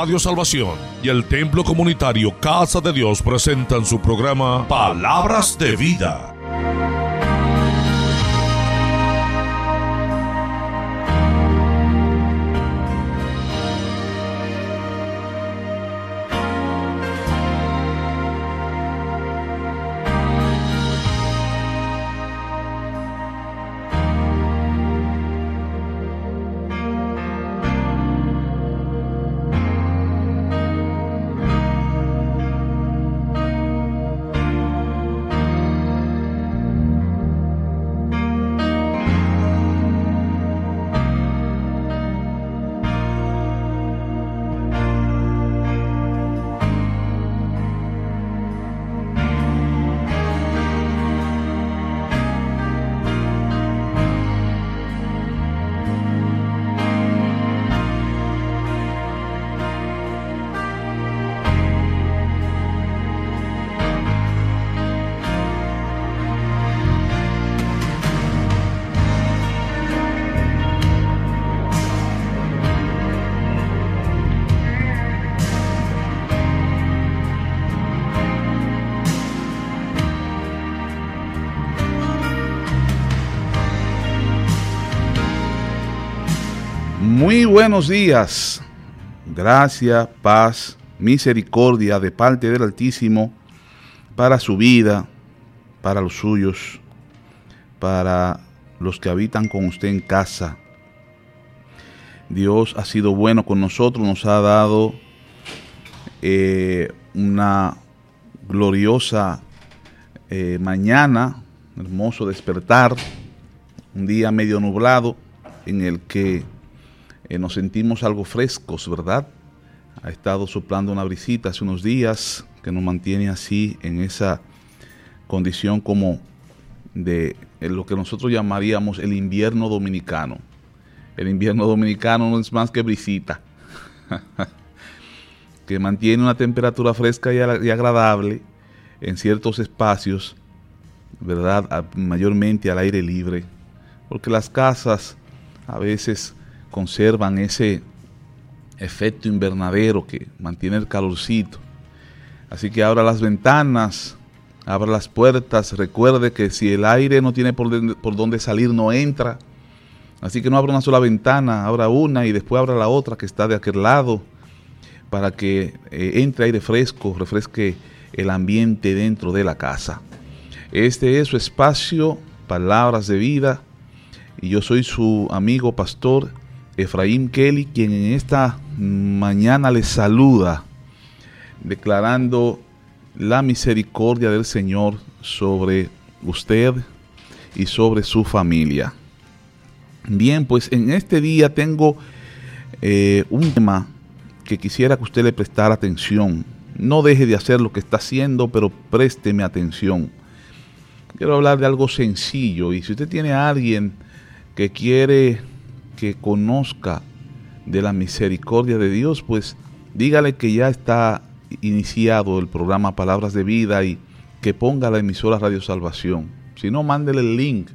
Radio Salvación y el Templo Comunitario Casa de Dios presentan su programa Palabras de Vida Muy buenos días. Gracia, paz, misericordia de parte del Altísimo para su vida, para los suyos, para los que habitan con usted en casa. Dios ha sido bueno con nosotros, nos ha dado eh, una gloriosa eh, mañana, hermoso despertar, un día medio nublado en el que eh, nos sentimos algo frescos, ¿verdad? Ha estado soplando una brisita hace unos días que nos mantiene así en esa condición como de lo que nosotros llamaríamos el invierno dominicano. El invierno dominicano no es más que brisita, que mantiene una temperatura fresca y, agradable en ciertos espacios, ¿verdad? mayormente al aire libre, porque las casas a veces conservan ese efecto invernadero que mantiene el calorcito. Así que abra las ventanas, abra las puertas, recuerde que si el aire no tiene por, dónde salir, no entra. Así que no abra una sola ventana, abra una y después abra la otra que está de aquel lado para que eh, entre aire fresco, refresque el ambiente dentro de la casa. Este es su espacio, Palabras de Vida, y yo soy su amigo pastor Efraín Kelly, quien en esta mañana les saluda, declarando la misericordia del Señor sobre usted y sobre su familia. Bien, pues en este día tengo eh, un tema que quisiera que usted le prestara atención. No deje de hacer lo que está haciendo, pero présteme atención. Quiero hablar de algo sencillo y si usted tiene a alguien que quiere que conozca de la misericordia de Dios, pues dígale que ya está iniciado el programa Palabras de Vida y que ponga la emisora Radio Salvación. Si no, mándele el link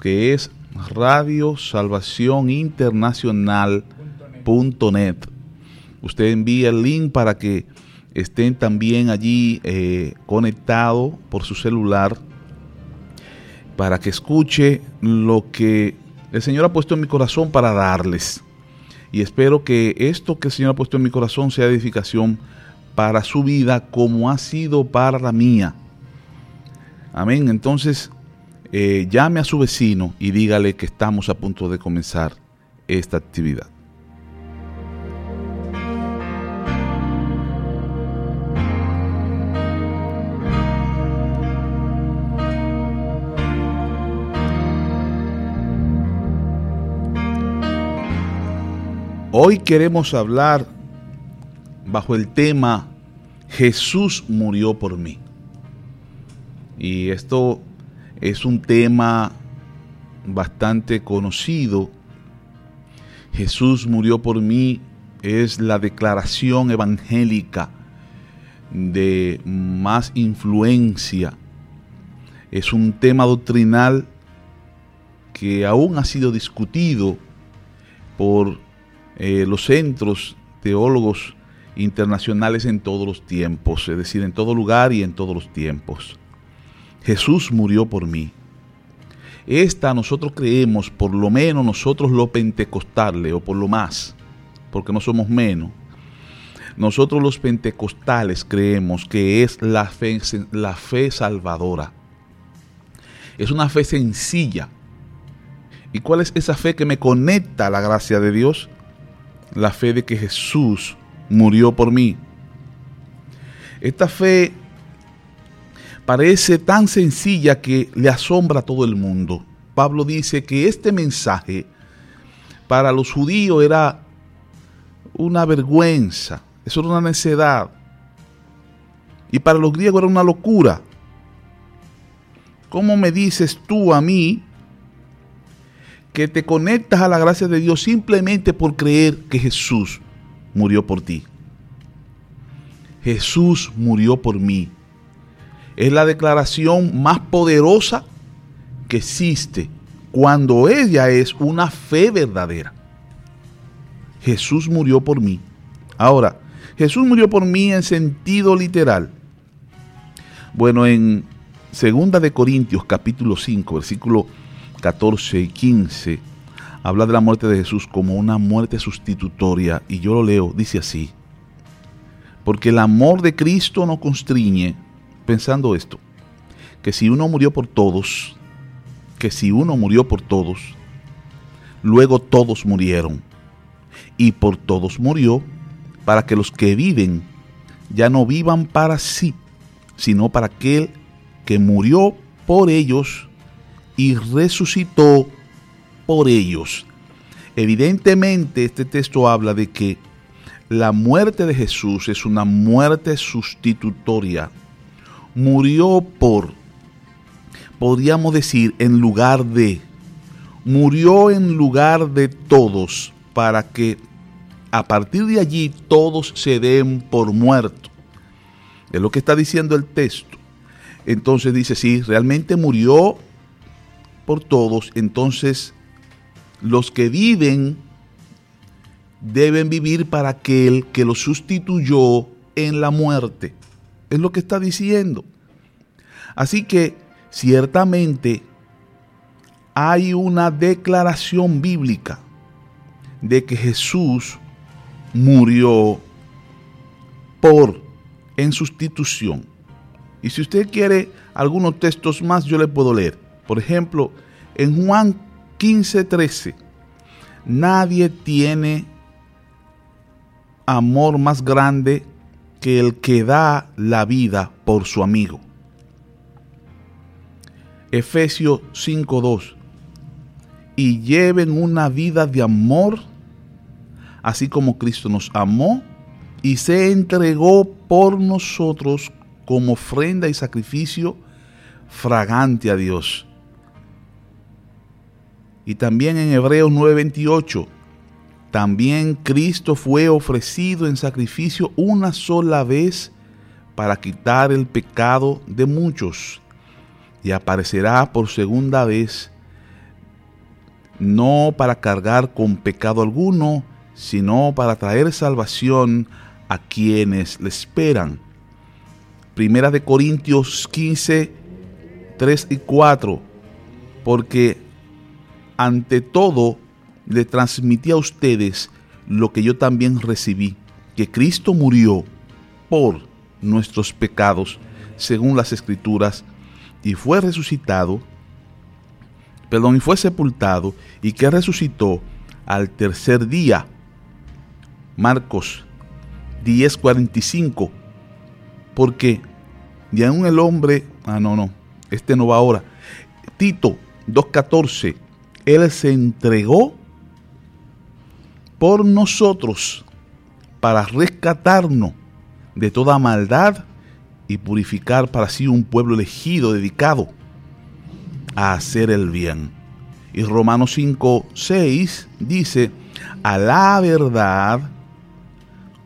que es Radio Salvación Internacional.net. Usted envía el link para que estén también allí eh, conectados por su celular para que escuche lo que el Señor ha puesto en mi corazón para darles. Y espero que esto que el Señor ha puesto en mi corazón sea edificación para su vida como ha sido para la mía. Amén. Entonces, eh, llame a su vecino y dígale que estamos a punto de comenzar esta actividad. Hoy queremos hablar bajo el tema Jesús murió por mí. Y esto es un tema bastante conocido. Jesús murió por mí es la declaración evangélica de más influencia. Es un tema doctrinal que aún ha sido discutido por eh, los centros teólogos internacionales en todos los tiempos, es decir, en todo lugar y en todos los tiempos. Jesús murió por mí. Esta nosotros creemos, por lo menos nosotros los pentecostales, o por lo más, porque no somos menos, nosotros los pentecostales creemos que es la fe, la fe salvadora. Es una fe sencilla. ¿Y cuál es esa fe que me conecta a la gracia de Dios? La fe de que Jesús murió por mí. Esta fe parece tan sencilla que le asombra a todo el mundo. Pablo dice que este mensaje para los judíos era una vergüenza, eso era una necedad. Y para los griegos era una locura. ¿Cómo me dices tú a mí que te conectas a la gracia de Dios simplemente por creer que Jesús murió por ti. Jesús murió por mí. Es la declaración más poderosa que existe cuando ella es una fe verdadera. Jesús murió por mí. Ahora, Jesús murió por mí en sentido literal. Bueno, en 2 de Corintios capítulo 5, versículo 14 y 15 habla de la muerte de Jesús como una muerte sustitutoria y yo lo leo, dice así, porque el amor de Cristo no constriñe, pensando esto, que si uno murió por todos, que si uno murió por todos, luego todos murieron, y por todos murió, para que los que viven ya no vivan para sí, sino para aquel que murió por ellos y resucitó por ellos. Evidentemente este texto habla de que la muerte de Jesús es una muerte sustitutoria. Murió por, podríamos decir, en lugar de, murió en lugar de todos para que a partir de allí todos se den por muerto. Es lo que está diciendo el texto. Entonces dice, sí, realmente murió por todos, entonces los que viven deben vivir para aquel que los sustituyó en la muerte. Es lo que está diciendo. Así que ciertamente hay una declaración bíblica de que Jesús murió por en sustitución. Y si usted quiere algunos textos más, yo le puedo leer. Por ejemplo, en Juan 15:13, nadie tiene amor más grande que el que da la vida por su amigo. Efesios 5:2, y lleven una vida de amor, así como Cristo nos amó y se entregó por nosotros como ofrenda y sacrificio fragante a Dios. Y también en Hebreos 9:28, también Cristo fue ofrecido en sacrificio una sola vez para quitar el pecado de muchos y aparecerá por segunda vez, no para cargar con pecado alguno, sino para traer salvación a quienes le esperan. Primera de Corintios 15, 3 y 4, porque ante todo le transmití a ustedes lo que yo también recibí, que Cristo murió por nuestros pecados, según las escrituras, y fue resucitado, perdón, y fue sepultado, y que resucitó al tercer día. Marcos 10:45, porque ni aún el hombre, ah, no, no, este no va ahora. Tito 2:14, él se entregó por nosotros para rescatarnos de toda maldad y purificar para sí un pueblo elegido, dedicado a hacer el bien. Y Romanos 5, 6 dice, a la verdad,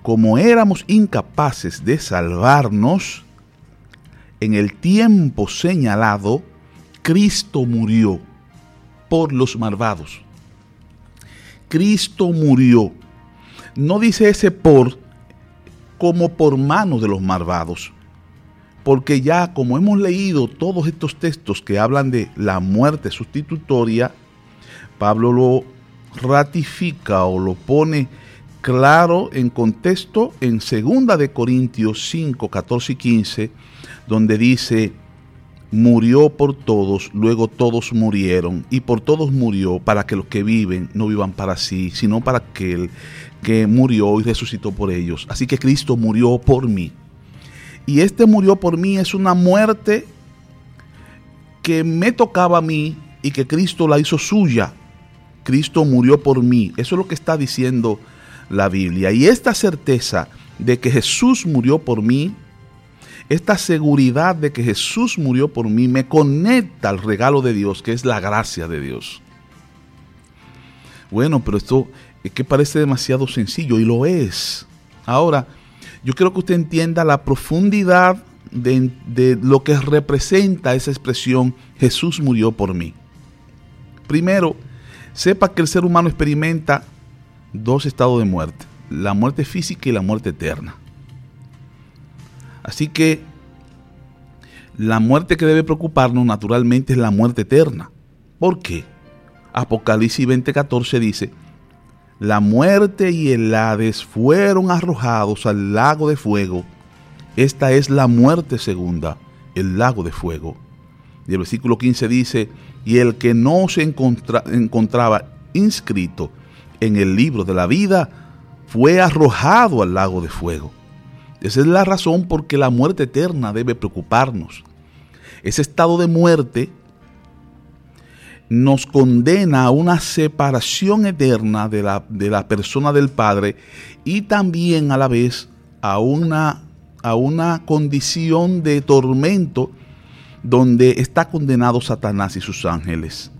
como éramos incapaces de salvarnos, en el tiempo señalado, Cristo murió por los malvados. Cristo murió. no dice ese por como por mano de los malvados. Porque ya como hemos leído todos estos textos que hablan de la muerte sustitutoria, Pablo lo ratifica o lo pone claro en contexto en 2 de Corintios 5, 14 y 15, donde dice, murió por todos, luego todos murieron, y por todos murió para que los que viven no vivan para sí, sino para aquel que murió y resucitó por ellos. Así que Cristo murió por mí. Y este murió por mí es una muerte que me tocaba a mí y que Cristo la hizo suya. Cristo murió por mí. Eso es lo que está diciendo la Biblia. Y esta certeza de que Jesús murió por mí, esta seguridad de que Jesús murió por mí, me conecta al regalo de Dios, que es la gracia de Dios. Bueno, pero esto es que parece demasiado sencillo y lo es. Ahora, yo quiero que usted entienda la profundidad de, de, lo que representa esa expresión Jesús murió por mí. Primero, sepa que el ser humano experimenta dos estados de muerte, la muerte física y la muerte eterna. Así que la muerte que debe preocuparnos naturalmente es la muerte eterna. ¿Por qué? Apocalipsis 20:14 dice, la muerte y el Hades fueron arrojados al lago de fuego. Esta es la muerte segunda, el lago de fuego. Y el versículo 15 dice, y el que no se encontraba inscrito en el libro de la vida fue arrojado al lago de fuego. Esa es la razón por que la muerte eterna debe preocuparnos. Ese estado de muerte nos condena a una separación eterna de la, de la persona del Padre y también a la vez a una, a una condición de tormento donde está condenado Satanás y sus ángeles.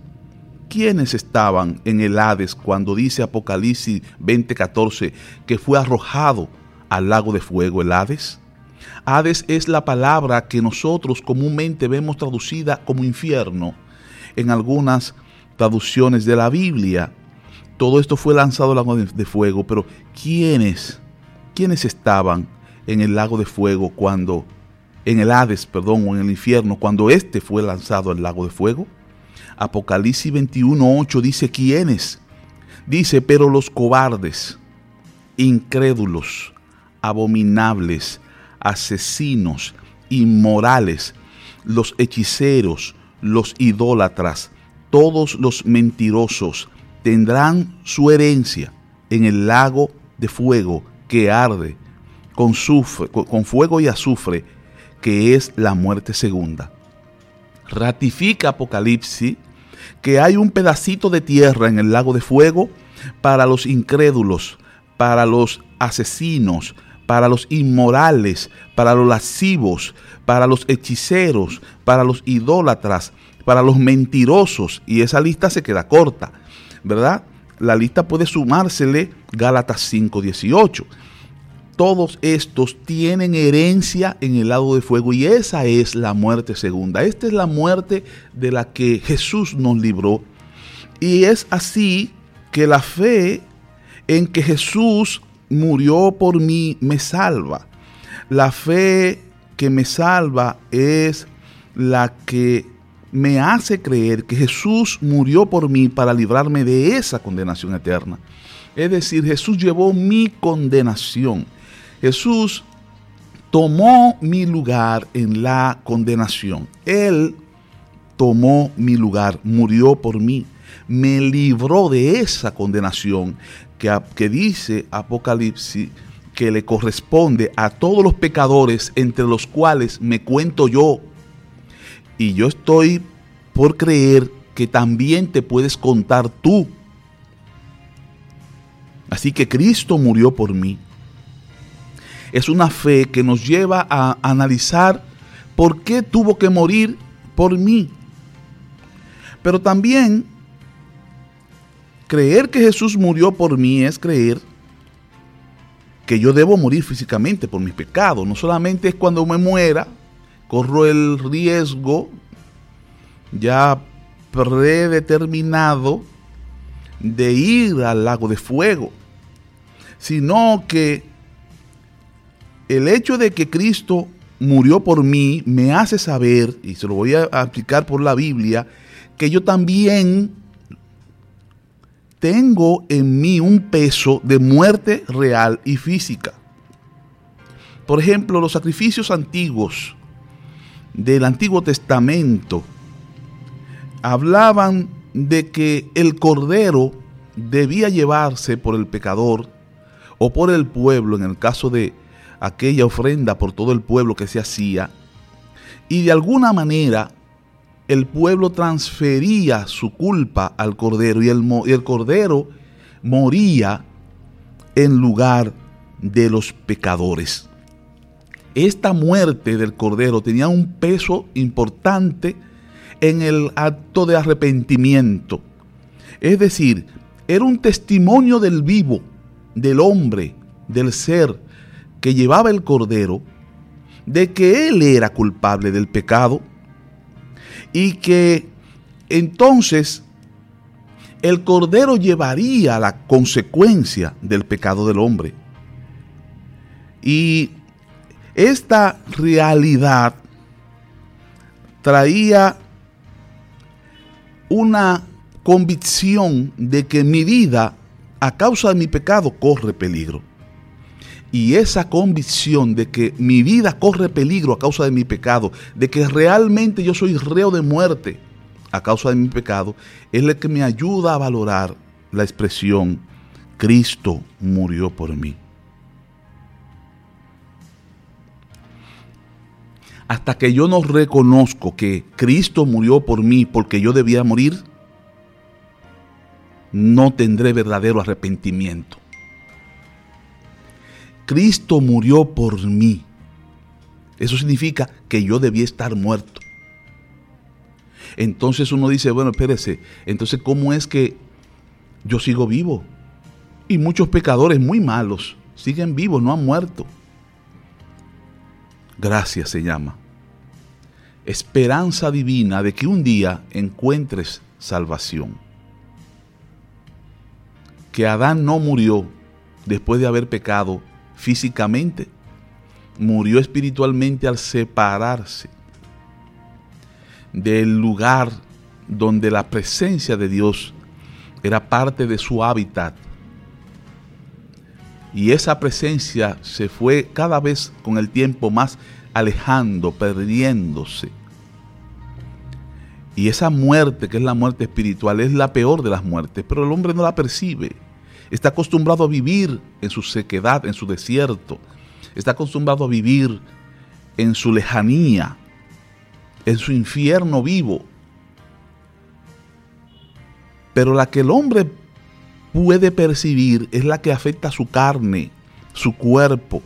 ¿Quiénes estaban en el Hades cuando dice Apocalipsis 20:14 que fue arrojado al lago de fuego el Hades? Hades es la palabra que nosotros comúnmente vemos traducida como infierno en algunas traducciones de la Biblia. Todo esto fue lanzado al lago de fuego, pero ¿quiénes? ¿Quiénes estaban en el lago de fuego cuando, en el Hades, perdón, o en el infierno, cuando éste fue lanzado al lago de fuego? Apocalipsis 21.8 dice, ¿quiénes? Dice, pero los cobardes, incrédulos, abominables, asesinos, inmorales, los hechiceros, los idólatras, todos los mentirosos tendrán su herencia en el lago de fuego que arde con, con fuego y azufre, que es la muerte segunda. Ratifica Apocalipsis que hay un pedacito de tierra en el lago de fuego para los incrédulos, para los asesinos, para los inmorales, para los lascivos, para los hechiceros, para los idólatras, para los mentirosos. Y esa lista se queda corta, ¿verdad? La lista puede sumársele Gálatas 5:18. Todos estos tienen herencia en el lago de fuego y esa es la muerte segunda. Esta es la muerte de la que Jesús nos libró. Y es así que la fe en que Jesús murió por mí me salva. La fe que me salva es la que me hace creer que Jesús murió por mí para librarme de esa condenación eterna. Es decir, Jesús llevó mi condenación. Jesús tomó mi lugar en la condenación. Él tomó mi lugar, murió por mí, me libró de esa condenación que, dice Apocalipsis que le corresponde a todos los pecadores entre los cuales me cuento yo. Y yo estoy por creer que también te puedes contar tú. Así que Cristo murió por mí. Es una fe que nos lleva a analizar por qué tuvo que morir por mí. Pero también Creer que Jesús murió por mí es creer que yo debo morir físicamente por mis pecados. No solamente es cuando me muera, corro el riesgo ya predeterminado de ir al lago de fuego, sino que el hecho de que Cristo murió por mí me hace saber, y se lo voy a aplicar por la Biblia, que yo también tengo en mí un peso de muerte real y física. Por ejemplo, los sacrificios antiguos del Antiguo Testamento hablaban de que el cordero debía llevarse por el pecador o por el pueblo, en el caso de aquella ofrenda por todo el pueblo que se hacía, y de alguna manera el pueblo transfería su culpa al cordero y el, y el cordero moría en lugar de los pecadores. Esta muerte del cordero tenía un peso importante en el acto de arrepentimiento. Es decir, era un testimonio del vivo, del hombre, del ser que llevaba el cordero, de que él era culpable del pecado y que entonces el cordero llevaría la consecuencia del pecado del hombre. Y esta realidad traía una convicción de que mi vida, a causa de mi pecado, corre peligro. Y esa convicción de que mi vida corre peligro a causa de mi pecado, de que realmente yo soy reo de muerte a causa de mi pecado, es la que me ayuda a valorar la expresión, Cristo murió por mí. Hasta que yo no reconozco que Cristo murió por mí porque yo debía morir, no tendré verdadero arrepentimiento. Cristo murió por mí. Eso significa que yo debía estar muerto. Entonces uno dice, bueno, espérese, entonces ¿cómo es que yo sigo vivo? Y muchos pecadores muy malos siguen vivos, no han muerto. Gracias se llama. Esperanza divina de que un día encuentres salvación. Que Adán no murió después de haber pecado físicamente, murió espiritualmente al separarse del lugar donde la presencia de Dios era parte de su hábitat. Y esa presencia se fue cada vez con el tiempo más alejando, perdiéndose. Y esa muerte, que es la muerte espiritual, es la peor de las muertes, pero el hombre no la percibe. Está acostumbrado a vivir en su sequedad, en su desierto. Está acostumbrado a vivir en su lejanía, en su infierno vivo. Pero la que el hombre puede percibir es la que afecta a su carne, su cuerpo.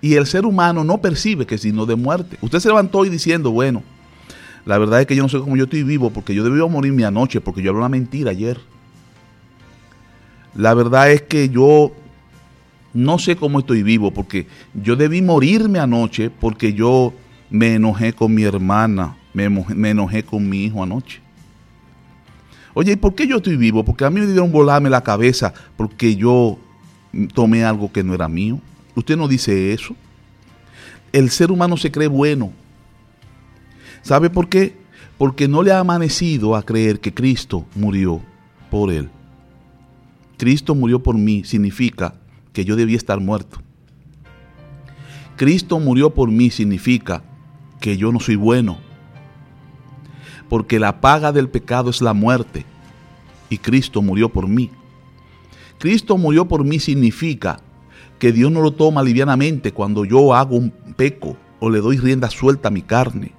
Y el ser humano no percibe que es de muerte. Usted se levantó hoy diciendo, bueno, la verdad es que yo no sé cómo yo estoy vivo porque yo debí morirme anoche porque yo hablé una mentira ayer. La verdad es que yo no sé cómo estoy vivo porque yo debí morirme anoche porque yo me enojé con mi hermana, me, enojé con mi hijo anoche. Oye, ¿y por qué yo estoy vivo? Porque a mí me dieron volarme la cabeza porque yo tomé algo que no era mío. Usted no dice eso. El ser humano se cree bueno. ¿Sabe por qué? Porque no le ha amanecido a creer que Cristo murió por él. Cristo murió por mí significa que yo debía estar muerto. Cristo murió por mí significa que yo no soy bueno. Porque la paga del pecado es la muerte. Y Cristo murió por mí. Cristo murió por mí significa que Dios no lo toma livianamente cuando yo hago un peco o le doy rienda suelta a mi carne.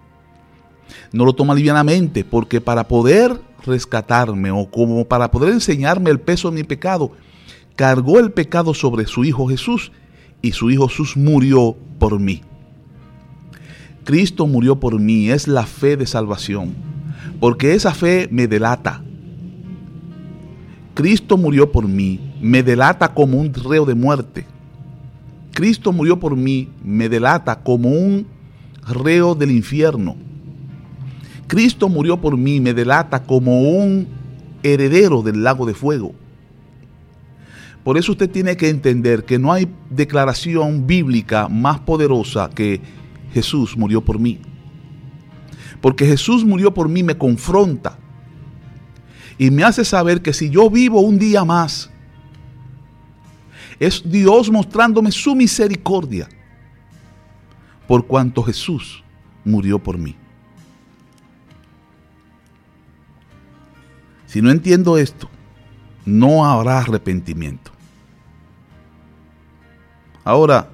No lo toma livianamente porque para poder rescatarme o como para poder enseñarme el peso de mi pecado, cargó el pecado sobre su Hijo Jesús y su Hijo Jesús murió por mí. Cristo murió por mí, es la fe de salvación, porque esa fe me delata. Cristo murió por mí, me delata como un reo de muerte. Cristo murió por mí, me delata como un reo del infierno. Cristo murió por mí, me delata como un heredero del lago de fuego. Por eso usted tiene que entender que no hay declaración bíblica más poderosa que Jesús murió por mí. Porque Jesús murió por mí me confronta y me hace saber que si yo vivo un día más, es Dios mostrándome su misericordia por cuanto Jesús murió por mí. Si no entiendo esto, no habrá arrepentimiento. Ahora,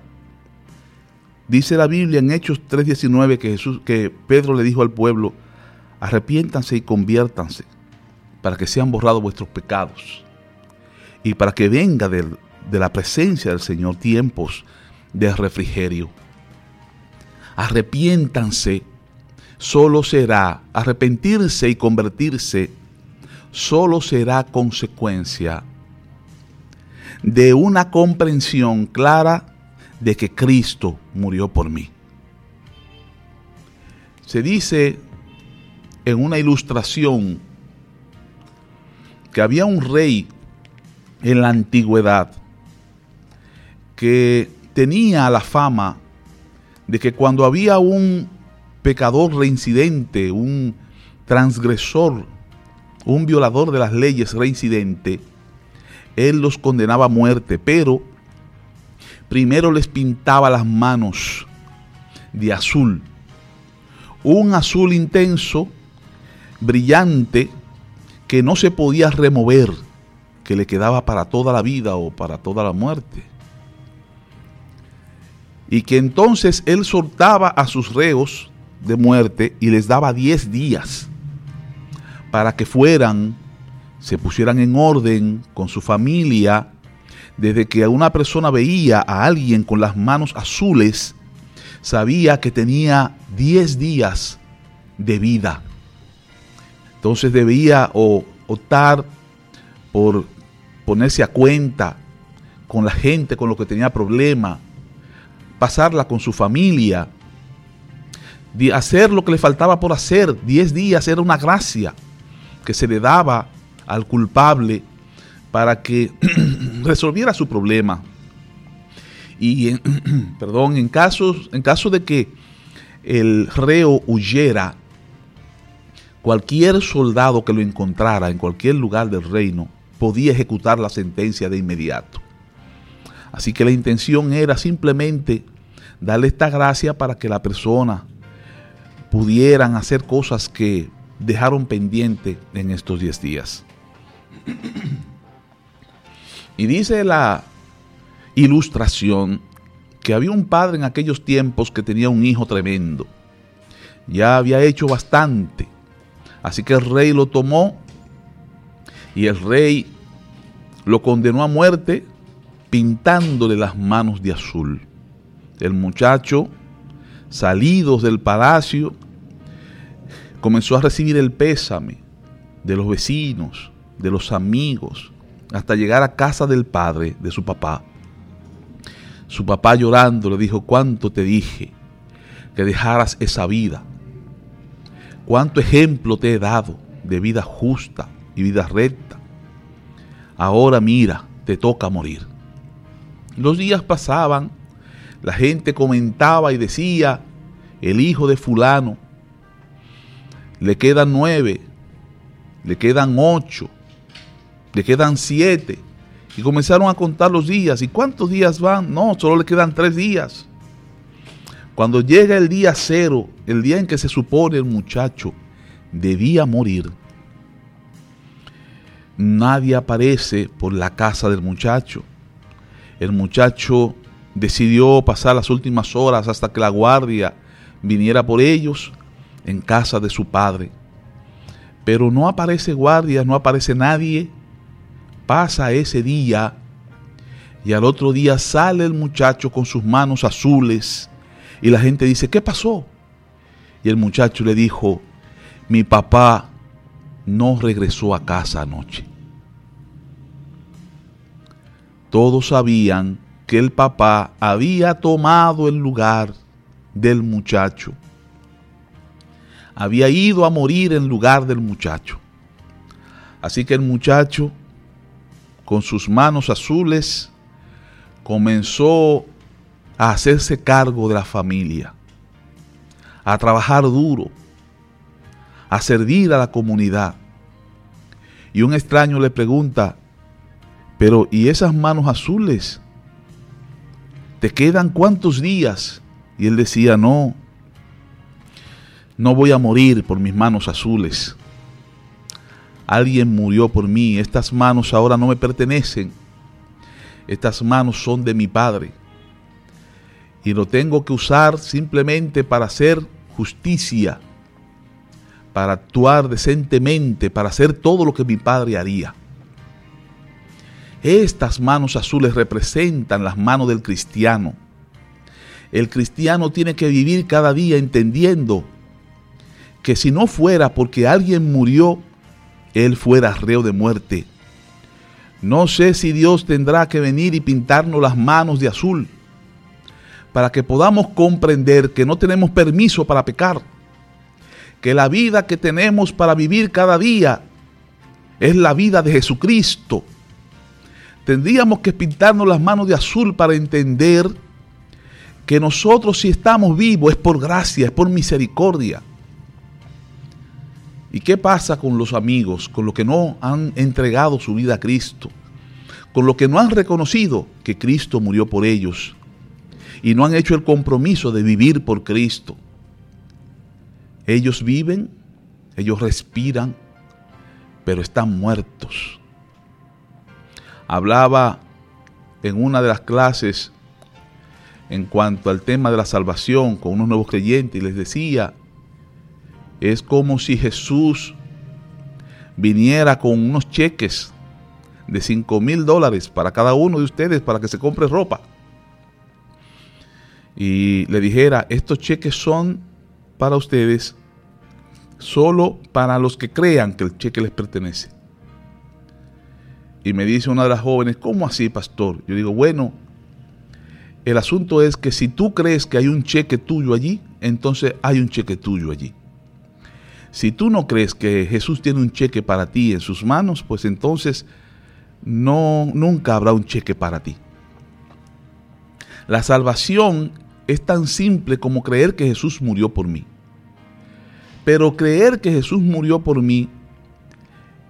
dice la Biblia en Hechos 3:19 que Jesús que Pedro le dijo al pueblo, arrepiéntanse y conviértanse para que sean borrados vuestros pecados y para que venga de, de la presencia del Señor tiempos de refrigerio. Arrepiéntanse, solo será arrepentirse y convertirse, solo será consecuencia de una comprensión clara de que Cristo murió por mí. Se dice en una ilustración que había un rey en la antigüedad que tenía la fama de que cuando había un pecador reincidente, un transgresor, un violador de las leyes reincidente, él los condenaba a muerte, pero primero les pintaba las manos de azul, un azul intenso, brillante, que no se podía remover, que le quedaba para toda la vida o para toda la muerte. Y que entonces él soltaba a sus reos de muerte y les daba 10 días para que fueran se pusieran en orden con su familia, desde que una persona veía a alguien con las manos azules, sabía que tenía 10 días de vida. Entonces debía optar por ponerse a cuenta con la gente con lo que tenía problema, pasarla con su familia, hacer lo que le faltaba por hacer. 10 días era una gracia que se le daba al culpable para que resolviera su problema. Y en, perdón, en en caso de que el reo huyera, cualquier soldado que lo encontrara en cualquier lugar del reino podía ejecutar la sentencia de inmediato. Así que la intención era simplemente darle esta gracia para que la persona pudieran hacer cosas que dejaron pendiente en estos 10 días. Y dice la ilustración que había un padre en aquellos tiempos que tenía un hijo tremendo. Ya había hecho bastante. Así que el rey lo tomó y el rey lo condenó a muerte pintándole las manos de azul. El muchacho, salidos del palacio, comenzó a recibir el pésame de los vecinos, de los amigos, hasta llegar a casa del padre, de su papá. Su papá llorando le dijo, ¿cuánto te dije que dejaras esa vida? ¿Cuánto ejemplo te he dado de vida justa y vida recta? Ahora mira, te toca morir. Los días pasaban, la gente comentaba y decía, el hijo de fulano, le quedan nueve, le quedan ocho, le quedan siete. Y comenzaron a contar los días. ¿Y cuántos días van? No, solo le quedan tres días. Cuando llega el día cero, el día en que se supone el muchacho debía morir, nadie aparece por la casa del muchacho. El muchacho decidió pasar las últimas horas hasta que la guardia viniera por ellos en casa de su padre. Pero no aparece guardia, no aparece nadie pasa ese día y al otro día sale el muchacho con sus manos azules y la gente dice, ¿qué pasó? Y el muchacho le dijo, mi papá no regresó a casa anoche. Todos sabían que el papá había tomado el lugar del muchacho. Había ido a morir en lugar del muchacho. Así que el muchacho con sus manos azules, comenzó a hacerse cargo de la familia, a trabajar duro, a servir a la comunidad. Y un extraño le pregunta, pero ¿y esas manos azules? ¿Te quedan cuántos días? Y él decía, no, no voy a morir por mis manos azules. Alguien murió por mí. Estas manos ahora no me pertenecen. Estas manos son de mi Padre. Y lo tengo que usar simplemente para hacer justicia, para actuar decentemente, para hacer todo lo que mi Padre haría. Estas manos azules representan las manos del cristiano. El cristiano tiene que vivir cada día entendiendo que si no fuera porque alguien murió él fuera reo de muerte. No sé si Dios tendrá que venir y pintarnos las manos de azul para que podamos comprender que no tenemos permiso para pecar, que la vida que tenemos para vivir cada día es la vida de Jesucristo. Tendríamos que pintarnos las manos de azul para entender que nosotros si estamos vivos es por gracia, es por misericordia. ¿Y qué pasa con los amigos, con los que no han entregado su vida a Cristo? Con los que no han reconocido que Cristo murió por ellos y no han hecho el compromiso de vivir por Cristo. Ellos viven, ellos respiran, pero están muertos. Hablaba en una de las clases en cuanto al tema de la salvación con unos nuevos creyentes y les decía es como si Jesús viniera con unos cheques de 5 mil dólares para cada uno de ustedes para que se compre ropa. Y le dijera, estos cheques son para ustedes solo para los que crean que el cheque les pertenece. Y me dice una de las jóvenes, ¿cómo así, pastor? Yo digo, bueno, el asunto es que si tú crees que hay un cheque tuyo allí, entonces hay un cheque tuyo allí. Si tú no crees que Jesús tiene un cheque para ti en sus manos, pues entonces no nunca habrá un cheque para ti. La salvación es tan simple como creer que Jesús murió por mí. Pero creer que Jesús murió por mí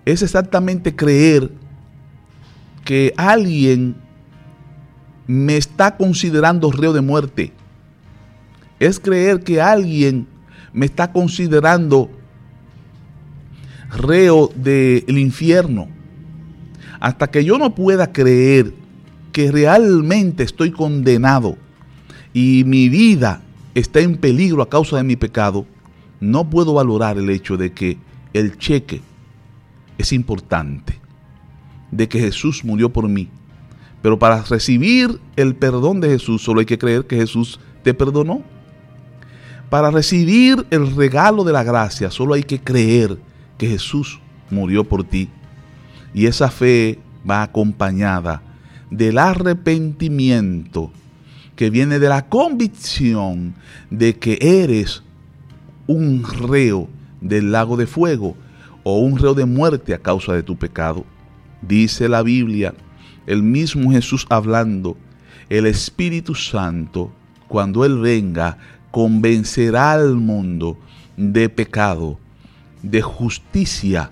es exactamente creer que alguien me está considerando reo de muerte. Es creer que alguien me está considerando reo del infierno. Hasta que yo no pueda creer que realmente estoy condenado y mi vida está en peligro a causa de mi pecado, no puedo valorar el hecho de que el cheque es importante, de que Jesús murió por mí. Pero para recibir el perdón de Jesús solo hay que creer que Jesús te perdonó. Para recibir el regalo de la gracia solo hay que creer que Jesús murió por ti. Y esa fe va acompañada del arrepentimiento que viene de la convicción de que eres un reo del lago de fuego o un reo de muerte a causa de tu pecado. Dice la Biblia, el mismo Jesús hablando, el Espíritu Santo, cuando Él venga, convencerá al mundo de pecado, de justicia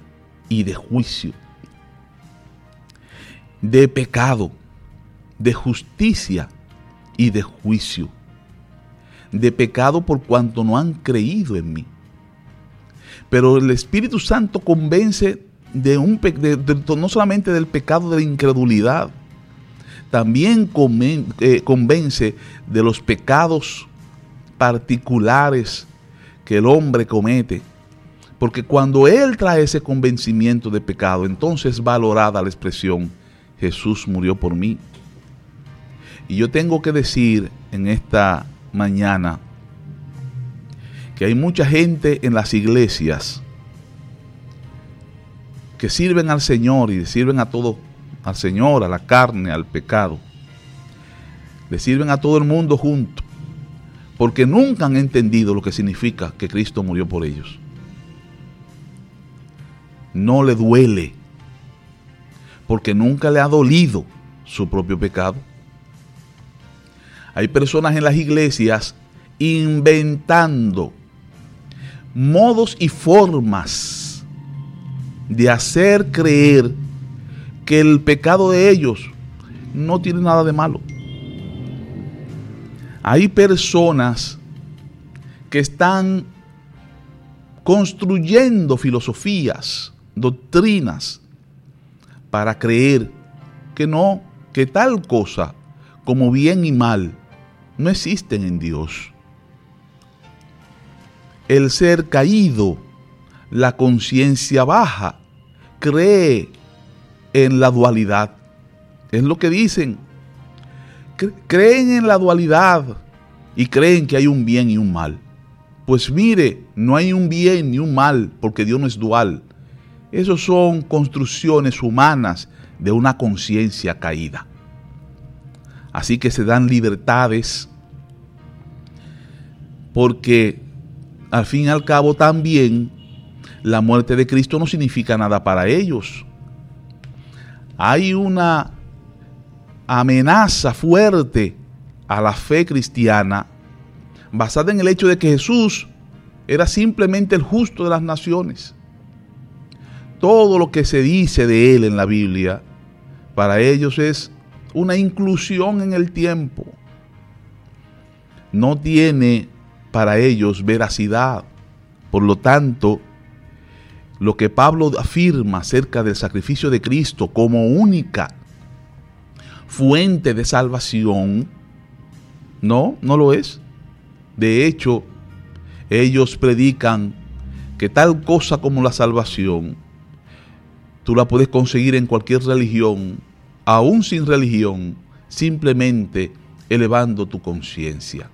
y de juicio, de pecado, de justicia y de juicio, de pecado por cuanto no han creído en mí. Pero el Espíritu Santo convence de un no solamente del pecado de la incredulidad, también eh, convence de los pecados particulares que el hombre comete porque cuando Él trae ese convencimiento de pecado, entonces es valorada la expresión, Jesús murió por mí. Y yo tengo que decir en esta mañana que hay mucha gente en las iglesias que sirven al Señor y sirven a todo, al Señor, a la carne, al pecado. Le sirven a todo el mundo junto, porque nunca han entendido lo que significa que Cristo murió por ellos no le duele. porque nunca le ha dolido su propio pecado. Hay personas en las iglesias inventando modos y formas de hacer creer que el pecado de ellos no tiene nada de malo. Hay personas que están construyendo filosofías, doctrinas, para creer que no, que tal cosa como bien y mal no existen en Dios. El ser caído, la conciencia baja, cree en la dualidad. Es lo que dicen. Creen en la dualidad y creen que hay un bien y un mal. Pues mire, no hay un bien ni un mal porque Dios no es dual. Esos son construcciones humanas de una conciencia caída. Así que se dan libertades porque al fin y al cabo también la muerte de Cristo no significa nada para ellos. Hay una amenaza fuerte a la fe cristiana basada en el hecho de que Jesús era simplemente el justo de las naciones. Todo lo que se dice de él en la Biblia, para ellos es una inclusión en el tiempo. No tiene para ellos veracidad. Por lo tanto, lo que Pablo afirma acerca del sacrificio de Cristo como única fuente de salvación, no, no lo es. De hecho, ellos predican que tal cosa como la salvación, tú la puedes conseguir en cualquier religión, aún sin religión, simplemente elevando tu conciencia.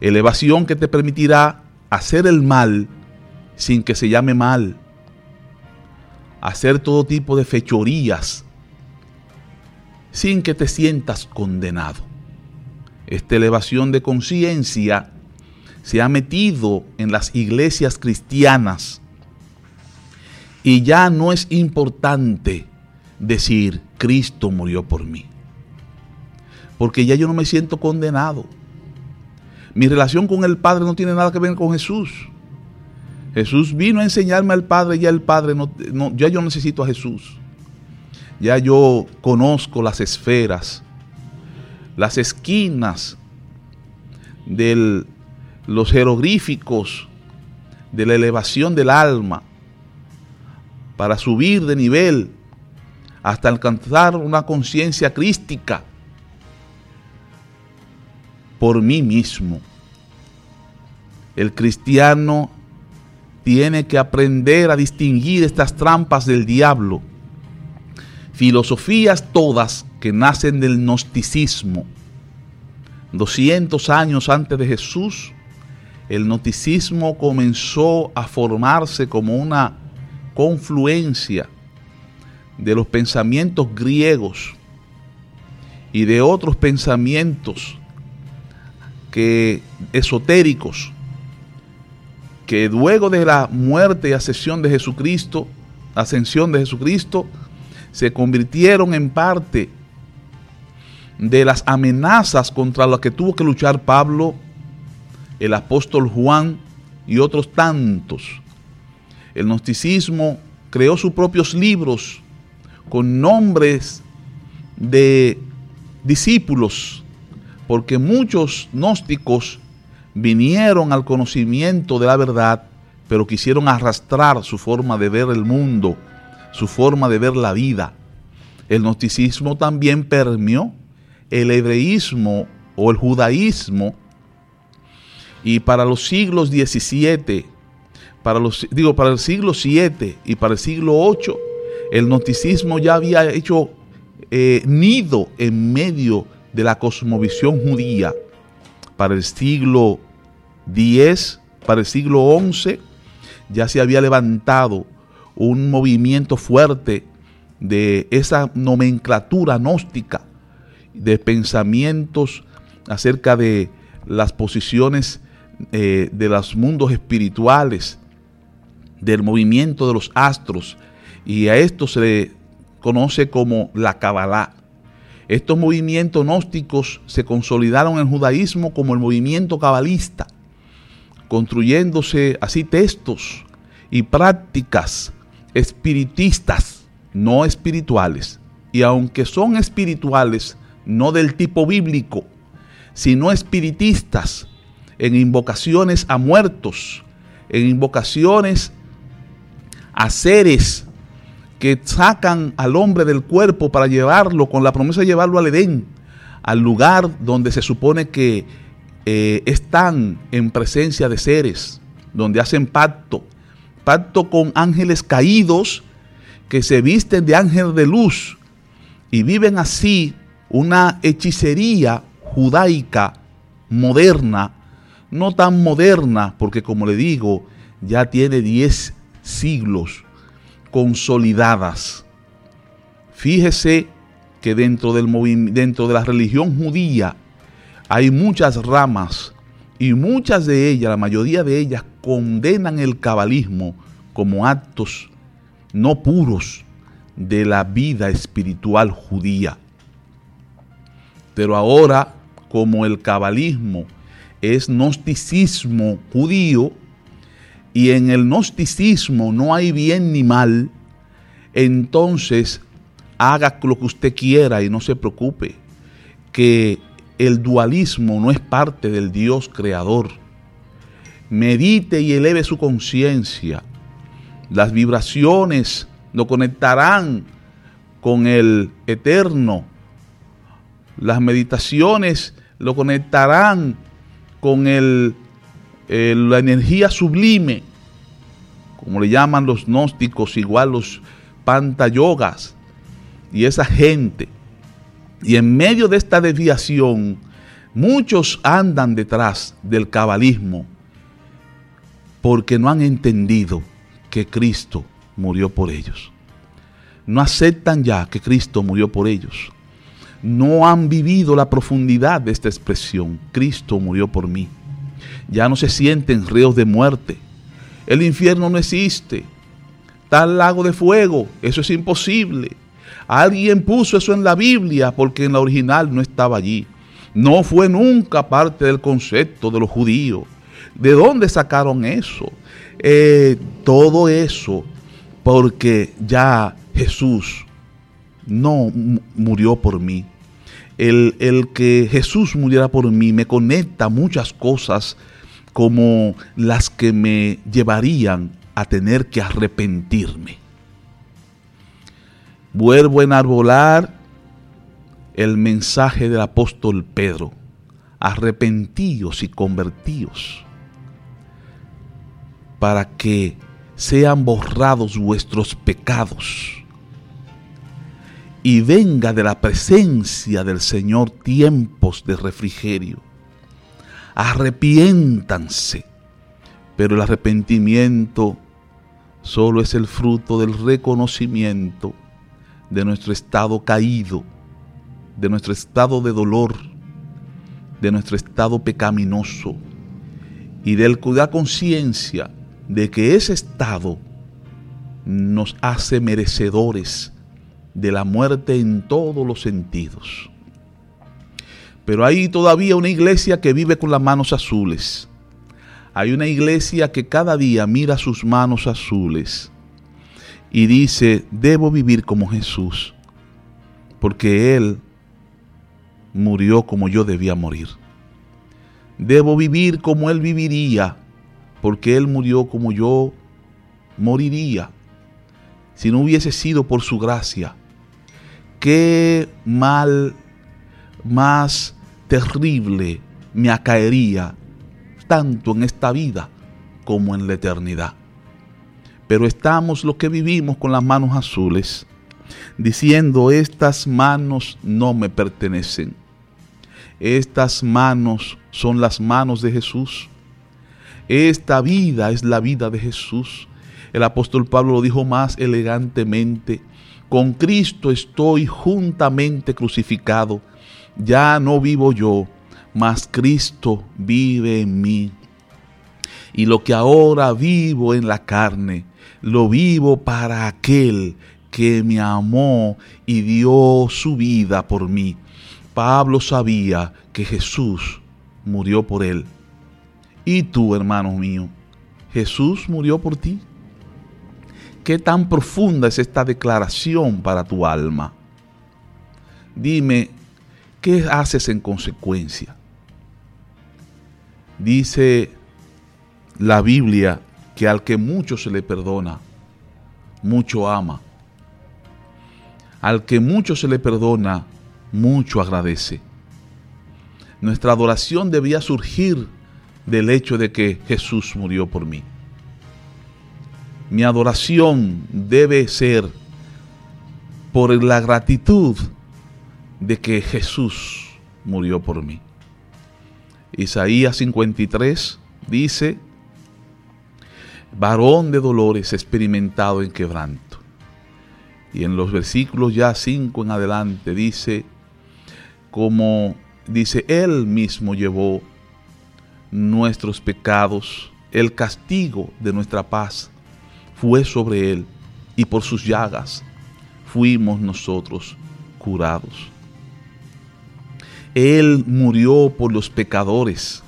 Elevación que te permitirá hacer el mal sin que se llame mal. Hacer todo tipo de fechorías sin que te sientas condenado. Esta elevación de conciencia se ha metido en las iglesias cristianas y ya no es importante decir Cristo murió por mí. Porque ya yo no me siento condenado. Mi relación con el Padre no tiene nada que ver con Jesús. Jesús vino a enseñarme al Padre, ya el Padre no, ya yo necesito a Jesús. Ya yo conozco las esferas las esquinas de los jeroglíficos de la elevación del alma para subir de nivel hasta alcanzar una conciencia crística por mí mismo. El cristiano tiene que aprender a distinguir estas trampas del diablo, filosofías todas que nacen del gnosticismo. 200 años antes de Jesús, el gnosticismo comenzó a formarse como una confluencia de los pensamientos griegos y de otros pensamientos que esotéricos que luego de la muerte y ascensión de Jesucristo, ascensión de Jesucristo, se convirtieron en parte de las amenazas contra las que tuvo que luchar Pablo, el apóstol Juan y otros tantos. El gnosticismo creó sus propios libros con nombres de discípulos, porque muchos gnósticos vinieron al conocimiento de la verdad, pero quisieron arrastrar su forma de ver el mundo, su forma de ver la vida. El gnosticismo también permeó el hebreísmo o el judaísmo y para los siglos XVII, para los, digo, para el siglo VII y para el siglo VIII, el gnosticismo ya había hecho eh, nido en medio de la cosmovisión judía. Para el siglo X, para el siglo XI, ya se había levantado un movimiento fuerte de esa nomenclatura gnóstica de pensamientos acerca de las posiciones eh, de los mundos espirituales, del movimiento de los astros, y a esto se le conoce como la Kabbalah. Estos movimientos gnósticos se consolidaron en el judaísmo como el movimiento cabalista, construyéndose así textos y prácticas espiritistas, no espirituales. Y aunque son espirituales, no del tipo bíblico, sino espiritistas, en invocaciones a muertos, en invocaciones a seres que sacan al hombre del cuerpo para llevarlo, con la promesa de llevarlo al Edén, al lugar donde se supone que eh, están en presencia de seres, donde hacen pacto, pacto con ángeles caídos que se visten de ángel de luz y viven así una hechicería judaica moderna, no tan moderna, porque como le digo, ya tiene 10 siglos consolidadas. Fíjese que dentro, del dentro de la religión judía hay muchas ramas y muchas de ellas, la mayoría de ellas, condenan el cabalismo como actos no puros de la vida espiritual judía. Pero ahora, como el cabalismo es gnosticismo judío, y en el gnosticismo no hay bien ni mal, entonces haga lo que usted quiera y no se preocupe, que el dualismo no es parte del Dios creador. Medite y eleve su conciencia. Las vibraciones lo conectarán con el eterno. Las meditaciones lo conectarán con el, la energía sublime como le llaman los gnósticos, igual los pantayogas y esa gente. Y en medio de esta desviación, muchos andan detrás del cabalismo porque no han entendido que Cristo murió por ellos. No aceptan ya que Cristo murió por ellos. No han vivido la profundidad de esta expresión. Cristo murió por mí. Ya no se sienten reos de muerte el infierno no existe. Tal lago de fuego, eso es imposible. Alguien puso eso en la Biblia porque en la original no estaba allí. No fue nunca parte del concepto de los judíos. ¿De dónde sacaron eso? Eh, todo eso porque ya Jesús no murió por mí. El, el, que Jesús muriera por mí me conecta muchas cosas como las que me llevarían a tener que arrepentirme. Vuelvo a enarbolar el mensaje del apóstol Pedro. Arrepentíos y convertíos para que sean borrados vuestros pecados y venga de la presencia del Señor tiempos de refrigerio arrepiéntanse. Pero el arrepentimiento solo es el fruto del reconocimiento de nuestro estado caído, de nuestro estado de dolor, de nuestro estado pecaminoso y del cuidar conciencia de que ese estado nos hace merecedores de la muerte en todos los sentidos. Pero hay todavía una iglesia que vive con las manos azules. Hay una iglesia que cada día mira sus manos azules y dice, debo vivir como Jesús, porque Él murió como yo debía morir. Debo vivir como Él viviría, porque Él murió como yo moriría, si no hubiese sido por su gracia. Qué mal más terrible me acaería tanto en esta vida como en la eternidad. Pero estamos los que vivimos con las manos azules, diciendo, estas manos no me pertenecen. Estas manos son las manos de Jesús. Esta vida es la vida de Jesús. El apóstol Pablo lo dijo más elegantemente. Con Cristo estoy juntamente crucificado ya no vivo yo, mas Cristo vive en mí. Y lo que ahora vivo en la carne, lo vivo para aquel que me amó y dio su vida por mí. Pablo sabía que Jesús murió por él. ¿Y tú, hermano mío? ¿Jesús murió por ti? ¿Qué tan profunda es esta declaración para tu alma? Dime, ¿qué haces en consecuencia? Dice la Biblia que al que mucho se le perdona, mucho ama. Al que mucho se le perdona, mucho agradece. Nuestra adoración debía surgir del hecho de que Jesús murió por mí. Mi adoración debe ser por la gratitud de que Jesús murió por mí. Isaías 53 dice, varón de dolores experimentado en quebranto. Y en los versículos ya 5 en adelante dice, como dice, Él mismo llevó nuestros pecados, el castigo de nuestra paz fue sobre Él, y por sus llagas fuimos nosotros curados. Él murió por los pecadores,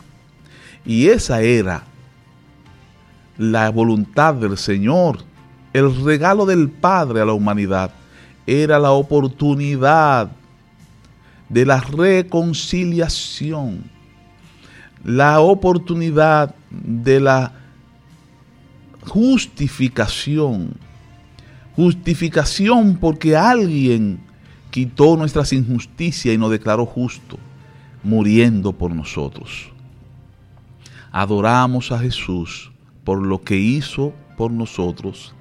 y esa era la voluntad del Señor, el regalo del Padre a la humanidad, era la oportunidad de la reconciliación, la oportunidad de la justificación. Justificación porque alguien quitó nuestras injusticias y nos declaró justo, muriendo por nosotros. Adoramos a Jesús por lo que hizo por nosotros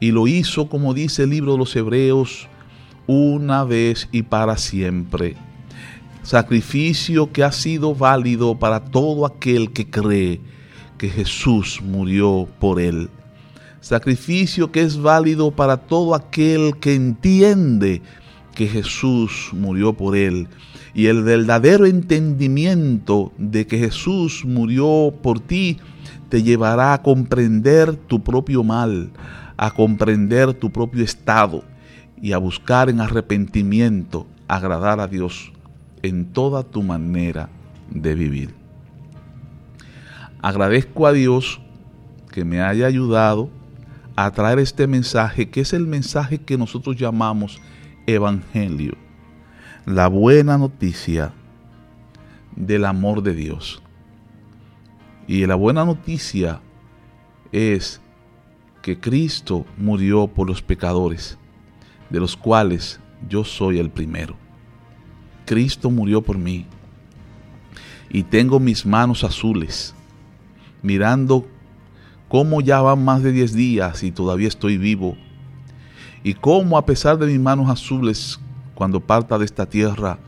y lo hizo, como dice el libro de los Hebreos, una vez y para siempre. Sacrificio que ha sido válido para todo aquel que cree que Jesús murió por él. Sacrificio que es válido para todo aquel que entiende que Jesús murió por él. Y el verdadero entendimiento de que Jesús murió por ti te llevará a comprender tu propio mal, a comprender tu propio estado y a buscar en arrepentimiento agradar a Dios en toda tu manera de vivir. Agradezco a Dios que me haya ayudado a traer este mensaje, que es el mensaje que nosotros llamamos Evangelio, la buena noticia del amor de Dios. Y la buena noticia es que Cristo murió por los pecadores de los cuales yo soy el primero. Cristo murió por mí y tengo mis manos azules, mirando cómo ya van más de 10 días y todavía estoy vivo, y cómo a pesar de mis manos azules, cuando parta de esta tierra,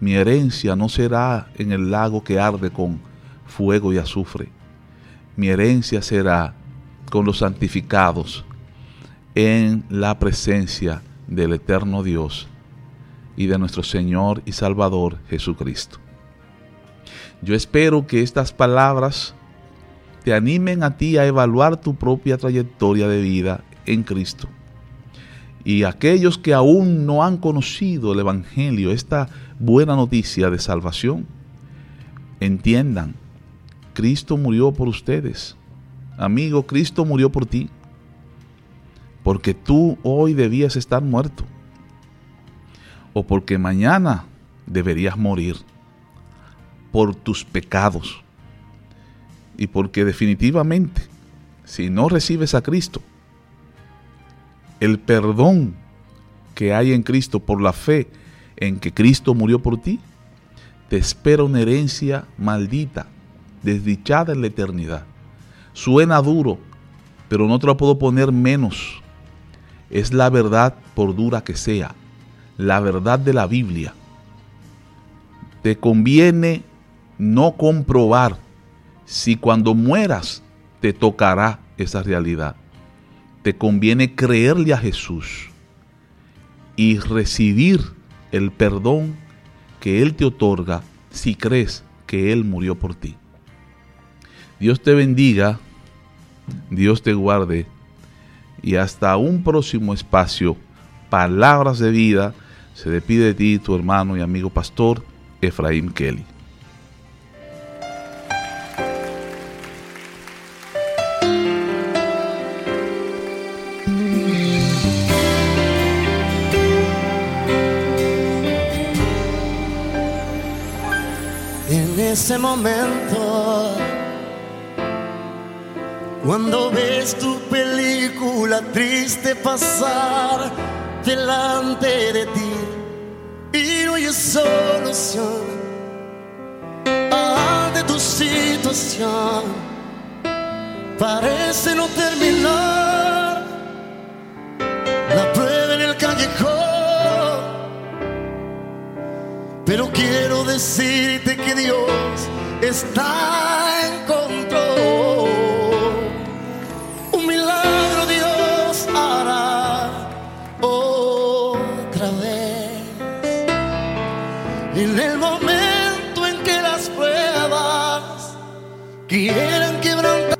mi herencia no será en el lago que arde con fuego y azufre. Mi herencia será con los santificados en la presencia del eterno Dios y de nuestro Señor y Salvador Jesucristo. Yo espero que estas palabras te animen a ti a evaluar tu propia trayectoria de vida en Cristo. Y aquellos que aún no han conocido el Evangelio, esta buena noticia de salvación, entiendan, Cristo murió por ustedes. Amigo, Cristo murió por ti porque tú hoy debías estar muerto o porque mañana deberías morir por tus pecados y porque definitivamente si no recibes a Cristo, el perdón que hay en Cristo por la fe en que Cristo murió por ti, te espera una herencia maldita, desdichada en la eternidad. Suena duro, pero no te lo puedo poner menos es la verdad por dura que sea, la verdad de la Biblia. Te conviene no comprobar si cuando mueras te tocará esa realidad. Te conviene creerle a Jesús y recibir el perdón que Él te otorga si crees que Él murió por ti. Dios te bendiga, Dios te guarde y hasta un próximo espacio, Palabras de Vida, se despide de ti tu hermano y amigo pastor Efraín Kelly. Ese momento, cuando ves tu película triste pasar delante de ti y no hay solución ante tu situación, parece no terminar quiero decirte que Dios está en control. Un milagro Dios hará otra vez. En el momento en que las pruebas quieran quebrantar,